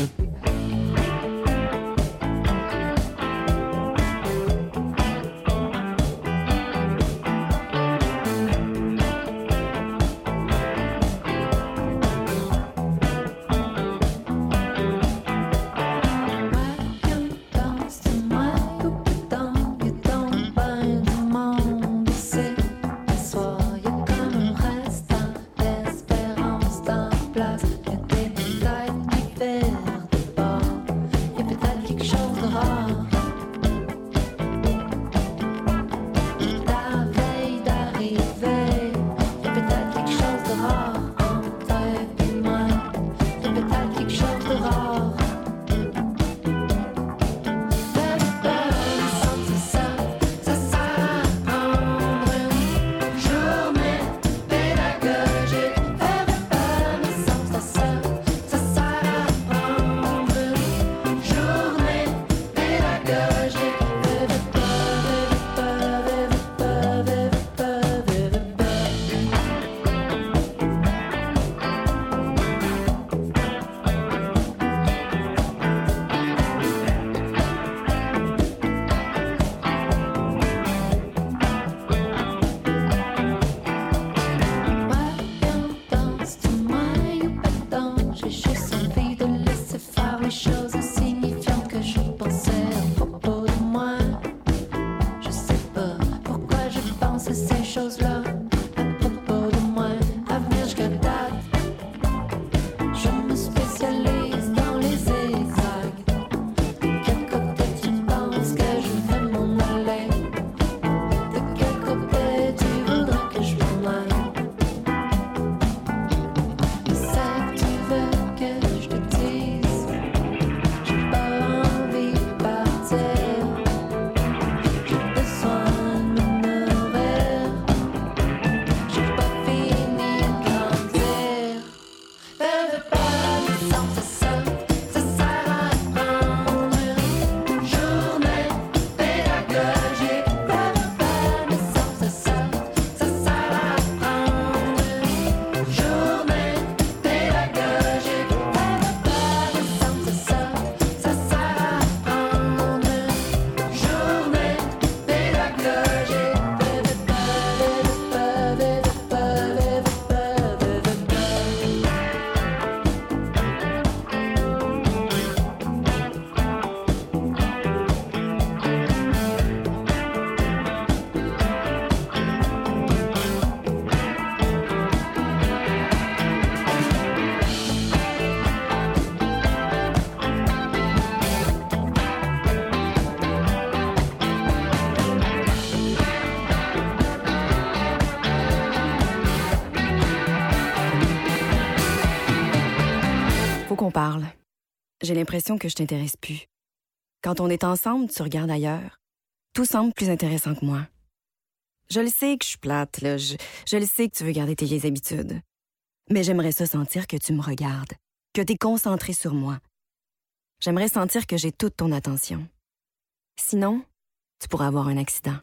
J'ai l'impression que je t'intéresse plus. Quand on est ensemble, tu regardes ailleurs. Tout semble plus intéressant que moi. Je le sais que je suis plate, là. Je, le sais que tu veux garder tes vieilles habitudes. Mais j'aimerais ça sentir que tu me regardes, que tu es concentré sur moi. J'aimerais sentir que j'ai toute ton attention. Sinon, tu pourrais avoir un accident.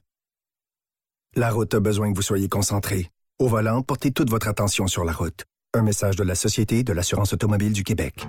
La route a besoin que vous soyez concentré. Au volant, portez toute votre attention sur la route. Un message de la Société de l'assurance automobile du Québec.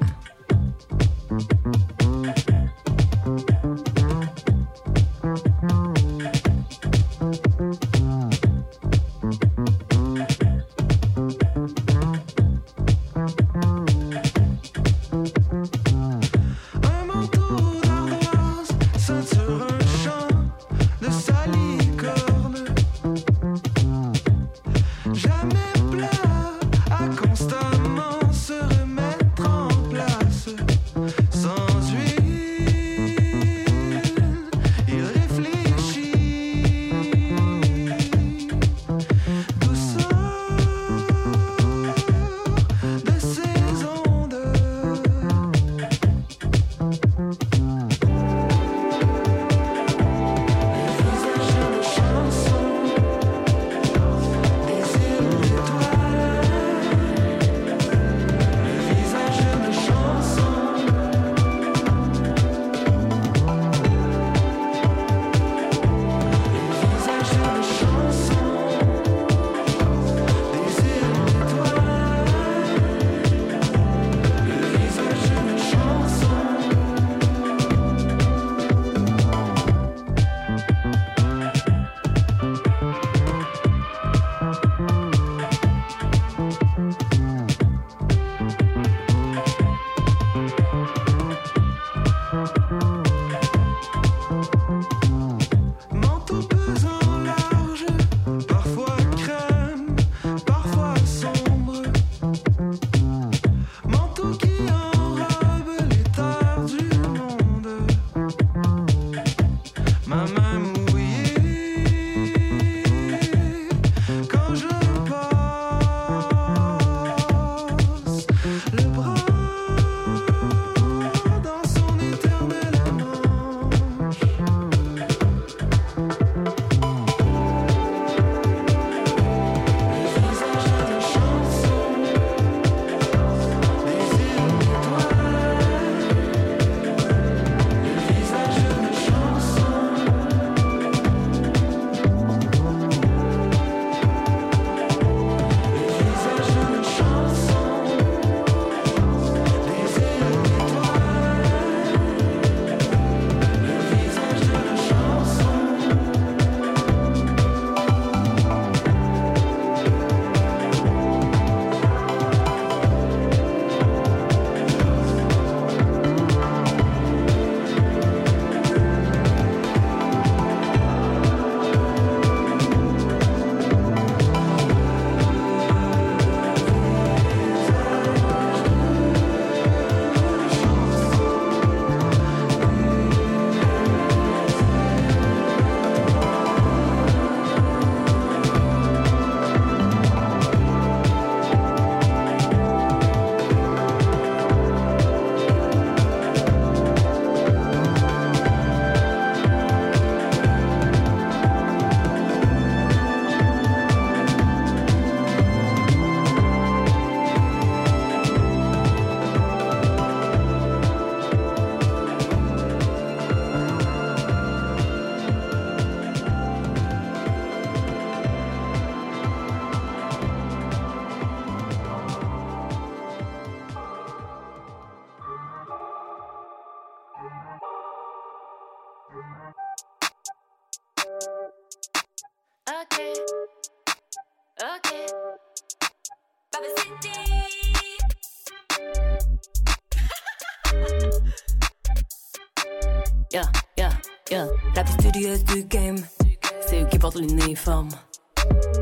C'est eux qui portent l'uniforme.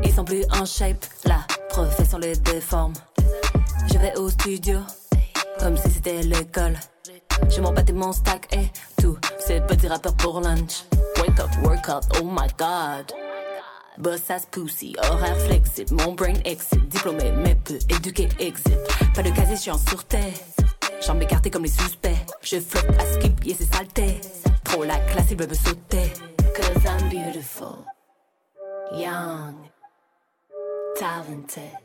Ils sont plus en shape, la profession les déforme. Je vais au studio, comme si c'était l'école. J'ai mon pâté, mon stack et tout. Ces petits rappeurs pour lunch. Wake up, workout, oh my god. Boss ass pussy, horaire flexible, mon brain exit. Diplômé mais peu éduqué, exit. Pas de casier chiant sur terre. Jambes écartées comme les suspects. Je flotte à skip, yeah c'est saleté. Trop la classe, ils veulent me sauter. Cause I'm beautiful, young, talented.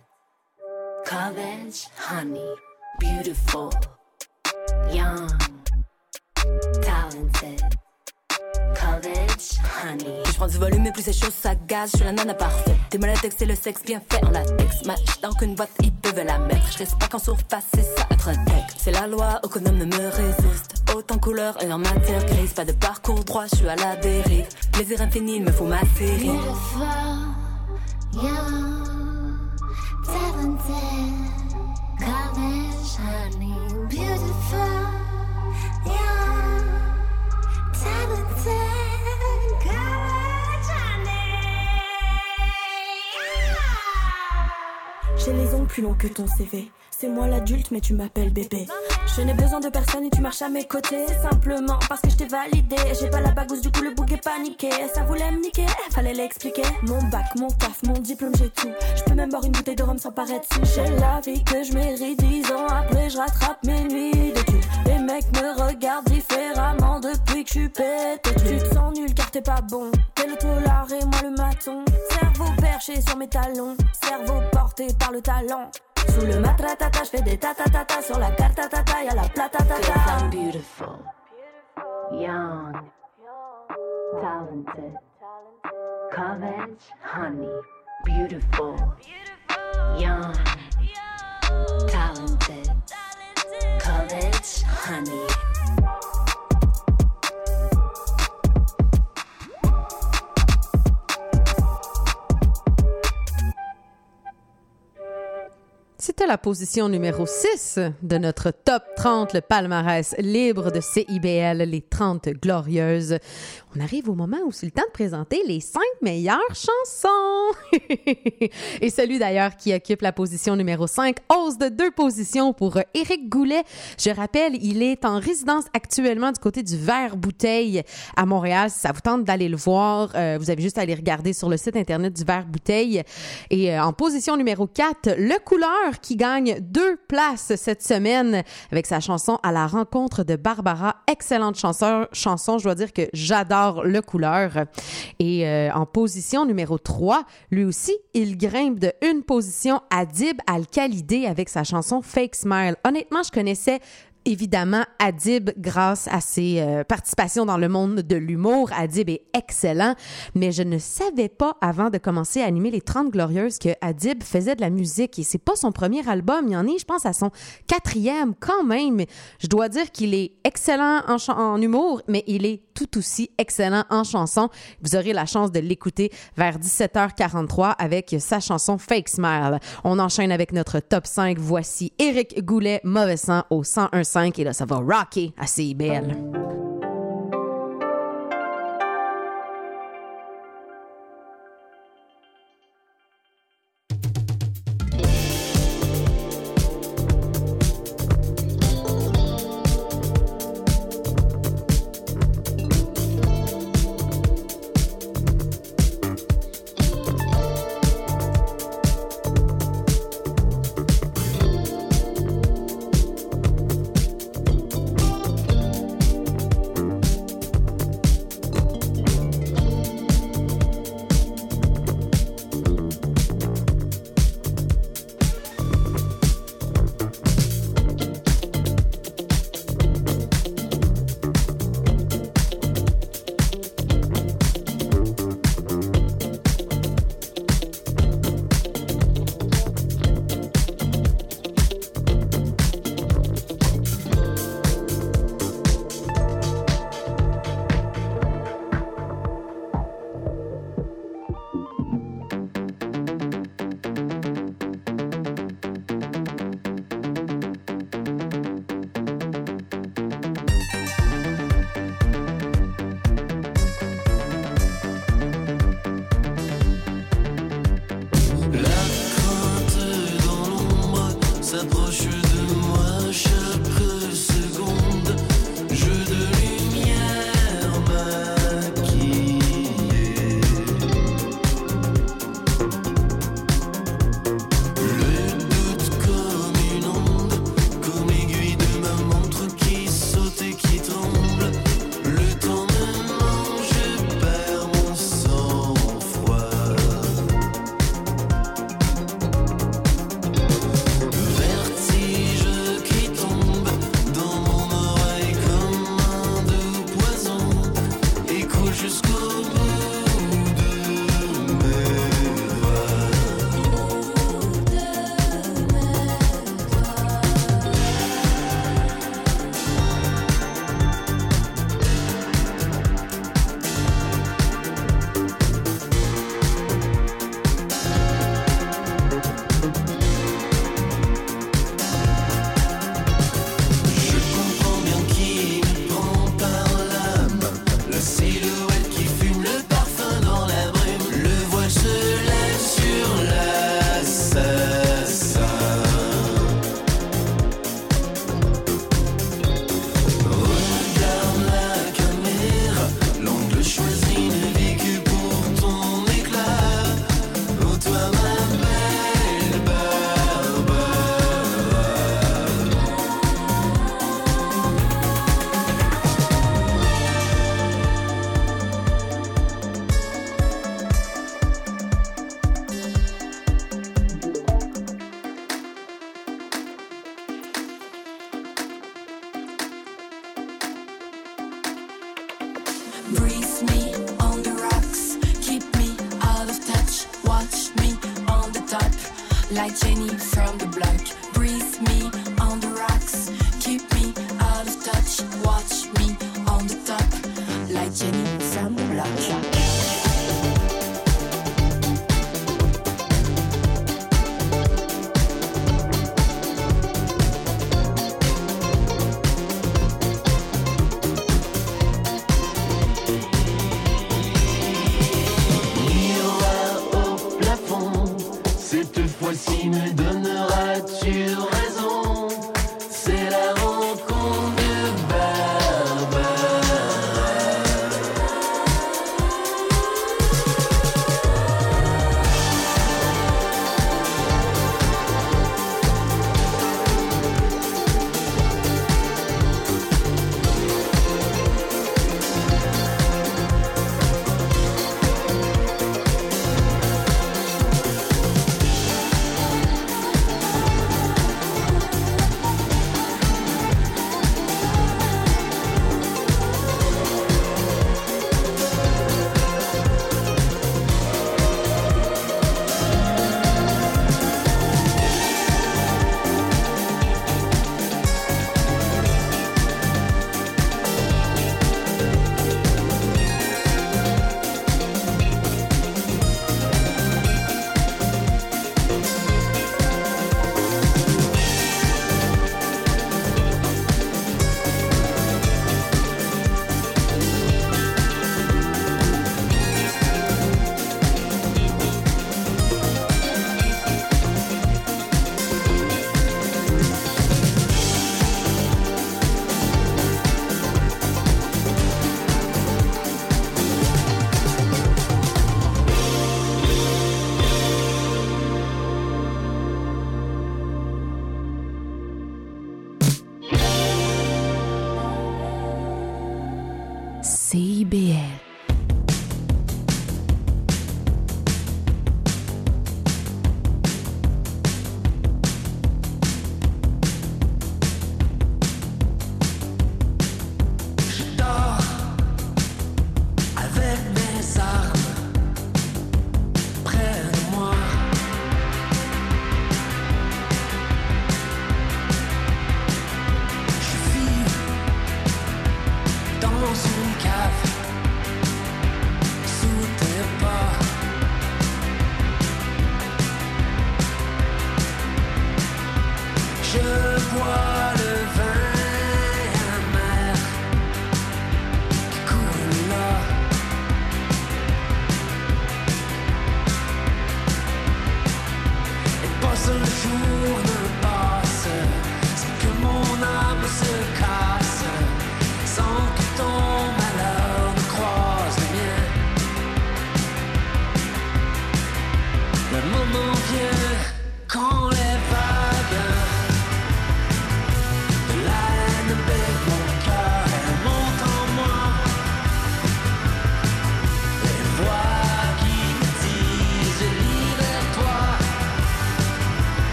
College, honey, beautiful, young, talented. College, honey. Plus je prends du volume et plus chaud, ça gaz. Je suis la nana parfaite. T'es mal à le sexe bien fait en latex. Ma dans qu'une boîte, ils peuvent la mettre. Je reste pas qu'en surface, c'est ça être tech. C'est la loi, aucun homme ne me résiste. Autant couleur et en matière grise. Pas de parcours droit, je suis à la dérive. Plaisir infini, il me faut ma série. J'ai les ongles plus longs que ton CV. C'est moi l'adulte, mais tu m'appelles bébé. Je n'ai besoin de personne et tu marches à mes côtés. Simplement parce que je t'ai validé. J'ai pas la bagousse, du coup le bouc est paniqué. Ça voulait me niquer, fallait l'expliquer. Mon bac, mon taf, mon diplôme, j'ai tout. Je peux même boire une bouteille de rhum sans paraître sous. J'ai la vie que je mérite. Dix ans après, je rattrape mes nuits d'études. Les mecs me regardent différemment depuis que je suis pété. Tu te sens nul car t'es pas bon. T'es le tolard et moi le maton. Cerveau perché sur mes talons. Cerveau porté par le talent. Sous le matratata, je fais des tatatata. Sur la cartatata, y'a la Cause platatata. I'm beautiful, young, talented. College, honey, beautiful, young, talented. College, honey. C'était la position numéro 6 de notre top 30, le palmarès libre de CIBL, les 30 glorieuses. On arrive au moment où c'est le temps de présenter les 5 meilleures chansons. Et celui d'ailleurs qui occupe la position numéro 5, hausse de deux positions pour euh, Éric Goulet. Je rappelle, il est en résidence actuellement du côté du Vert Bouteille à Montréal. Si ça vous tente d'aller le voir, euh, vous avez juste à aller regarder sur le site internet du Vert Bouteille. Et euh, en position numéro 4, Le Couleur qui gagne deux places cette semaine avec sa chanson À la rencontre de Barbara. Excellente chanson, chanson. je dois dire que j'adore Le Couleur. Et euh, en position numéro 3, lui aussi, il grimpe de une position à Dib Al-Khalidé avec sa chanson Fake Smile. Honnêtement, je connaissais évidemment Adib grâce à ses euh, participations dans le monde de l'humour. Adib est excellent, mais je ne savais pas avant de commencer à animer les 30 Glorieuses que Adib faisait de la musique et c'est pas son premier album. Il y en est, je pense, à son quatrième quand même. Je dois dire qu'il est excellent en, humour, mais il est tout aussi excellent en chanson. Vous aurez la chance de l'écouter vers 17h43 avec sa chanson Fake Smile. On enchaîne avec notre top 5. Voici Éric Goulet, Mauvais sang au 101.5 et là, ça va rocker à CIBL.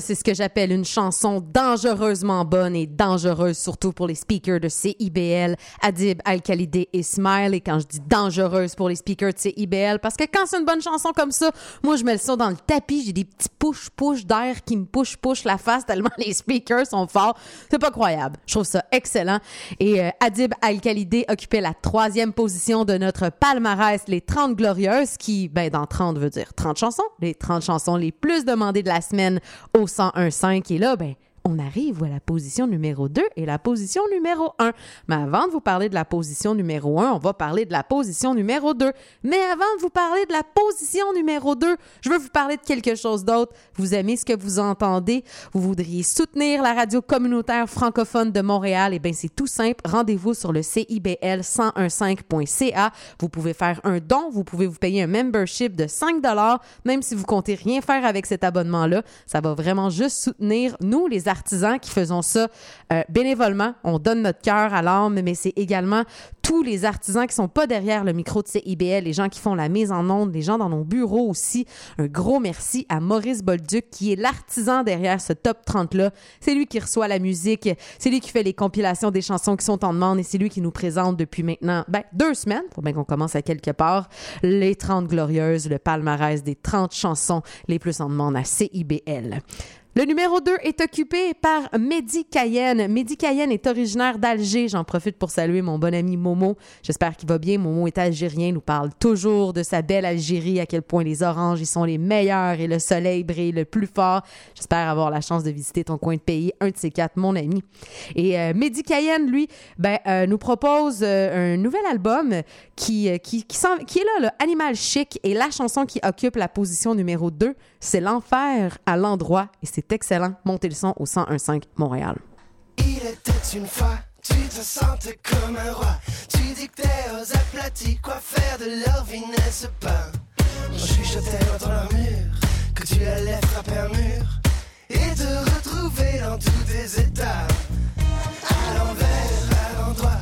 C'est ce que j'appelle une chanson dangereusement bonne et dangereuse, surtout pour les speakers de CIBL, Adib, Al-Khalidé et Smile. Et quand je dis dangereuse pour les speakers de CIBL, parce que quand c'est une bonne chanson comme ça, moi, je mets le son dans le tapis, j'ai des petits push-push d'air qui me push-push la face tellement les speakers sont forts. C'est pas croyable. Je trouve ça excellent. Et euh, Adib Al-Khalidé occupait la troisième position de notre palmarès, les 30 glorieuses, qui, ben, dans 30 veut dire 30 chansons, les 30 chansons les plus demandées de la semaine 101.5. Et là, ben, on arrive à la position numéro 2 et la position numéro 1. Mais avant de vous parler de la position numéro 1, on va parler de la position numéro 2. Mais avant de vous parler de la position numéro 2, je veux vous parler de quelque chose d'autre. Vous aimez ce que vous entendez? Vous voudriez soutenir la radio communautaire francophone de Montréal? Eh bien, c'est tout simple. Rendez-vous sur le CIBL 1015.ca. Vous pouvez faire un don. Vous pouvez vous payer un membership de 5 même si vous comptez rien faire avec cet abonnement-là. Ça va vraiment juste soutenir nous, les artisans qui faisons ça euh, bénévolement. On donne notre cœur à l'âme, mais c'est également tous les artisans qui sont pas derrière le micro de CIBL, les gens qui font la mise en onde, les gens dans nos bureaux aussi. Un gros merci à Maurice Bolduc qui est l'artisan derrière ce top 30-là. C'est lui qui reçoit la musique, c'est lui qui fait les compilations des chansons qui sont en demande et c'est lui qui nous présente depuis maintenant ben, deux semaines, faut bien qu'on commence à quelque part, les 30 glorieuses, le palmarès des 30 chansons les plus en demande à CIBL. Le numéro 2 est occupé par Mehdi Cayenne. Mehdi Cayenne est originaire d'Alger. J'en profite pour saluer mon bon ami Momo. J'espère qu'il va bien. Momo est algérien, nous parle toujours de sa belle Algérie, à quel point les oranges y sont les meilleurs et le soleil brille le plus fort. J'espère avoir la chance de visiter ton coin de pays, un de ces quatre, mon ami. Et euh, Mehdi Cayenne, lui, ben, euh, nous propose euh, un nouvel album qui, euh, qui, qui, qui est là, là, Animal Chic, et la chanson qui occupe la position numéro 2, c'est L'Enfer à l'endroit, et c'est excellent. Montez le son au 101.5 Montréal. Il était une fois, tu te sentais comme un roi. Tu dictais aux aplatis quoi faire de leur vie, n'est-ce pas? On dans ton armure que tu allais frapper un mur et te retrouver dans tous tes états. À l'envers, à l'endroit,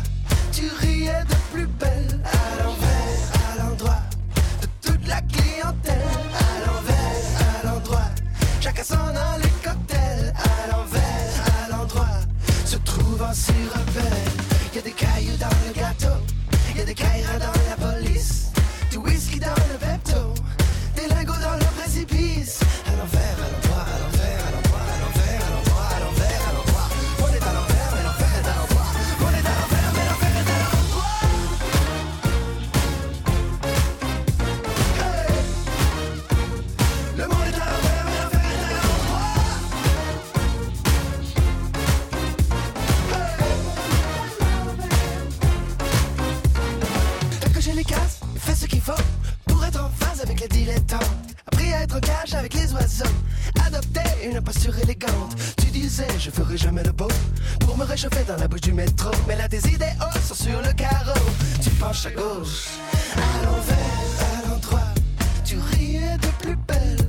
tu riais de plus belle. À l'envers, à l'endroit de toute la clientèle. Chacun s'en a les cocktails. À l'envers, à l'endroit se trouve un si rebelle. Y a des cailloux dans le gâteau, y a des cailloux dans dilettante Appris à être en cage avec les oiseaux. Adopter une posture élégante. Tu disais je ferai jamais le beau. Pour me réchauffer dans la bouche du métro. Mais là tes idées sont sur le carreau. Tu penches à gauche, à l'envers, à l'endroit. Tu riais de plus belle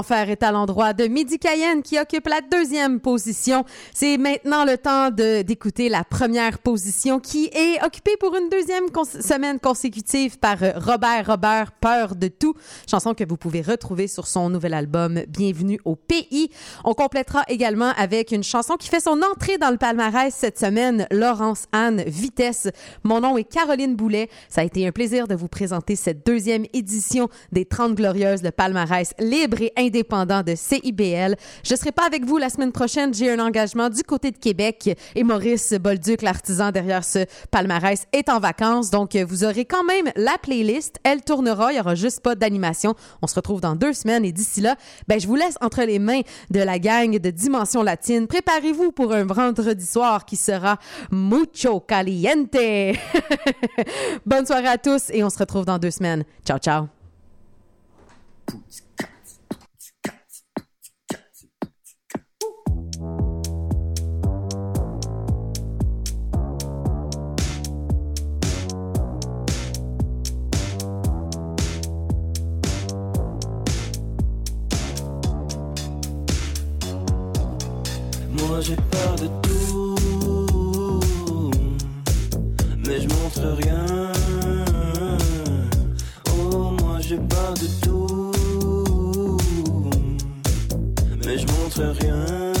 L'enfer est à l'endroit de Midi Cayenne qui occupe la deuxième position. C'est maintenant le temps d'écouter la première position qui est occupée pour une deuxième semaine consécutive par euh, Robert Robert Peur de tout, chanson que vous pouvez retrouver sur son nouvel album Bienvenue au pays. On complétera également avec une chanson qui fait son entrée dans le palmarès cette semaine, Laurence Anne Vitesse. Mon nom est Caroline Boulet. Ça a été un plaisir de vous présenter cette deuxième édition des 30 Glorieuses, le palmarès libre et indépendant de CIBL. Je serai pas avec vous la semaine prochaine. J'ai un engagement du côté de Québec et Maurice Bolduc, l'artisan derrière ce palmarès, est en vacances. Donc, vous aurez quand même la playlist. Elle tournera. Il y aura juste pas d'animation. On se retrouve dans deux semaines et d'ici là, ben, je vous laisse entre les mains de la gang de Dimension Latine. Préparez-vous pour un vendredi soir qui sera mucho caliente. Bonne soirée à tous et on se retrouve dans deux semaines. Ciao, ciao. J'ai peur de tout, mais je montre rien. Oh, moi j'ai peur de tout, mais je montre rien.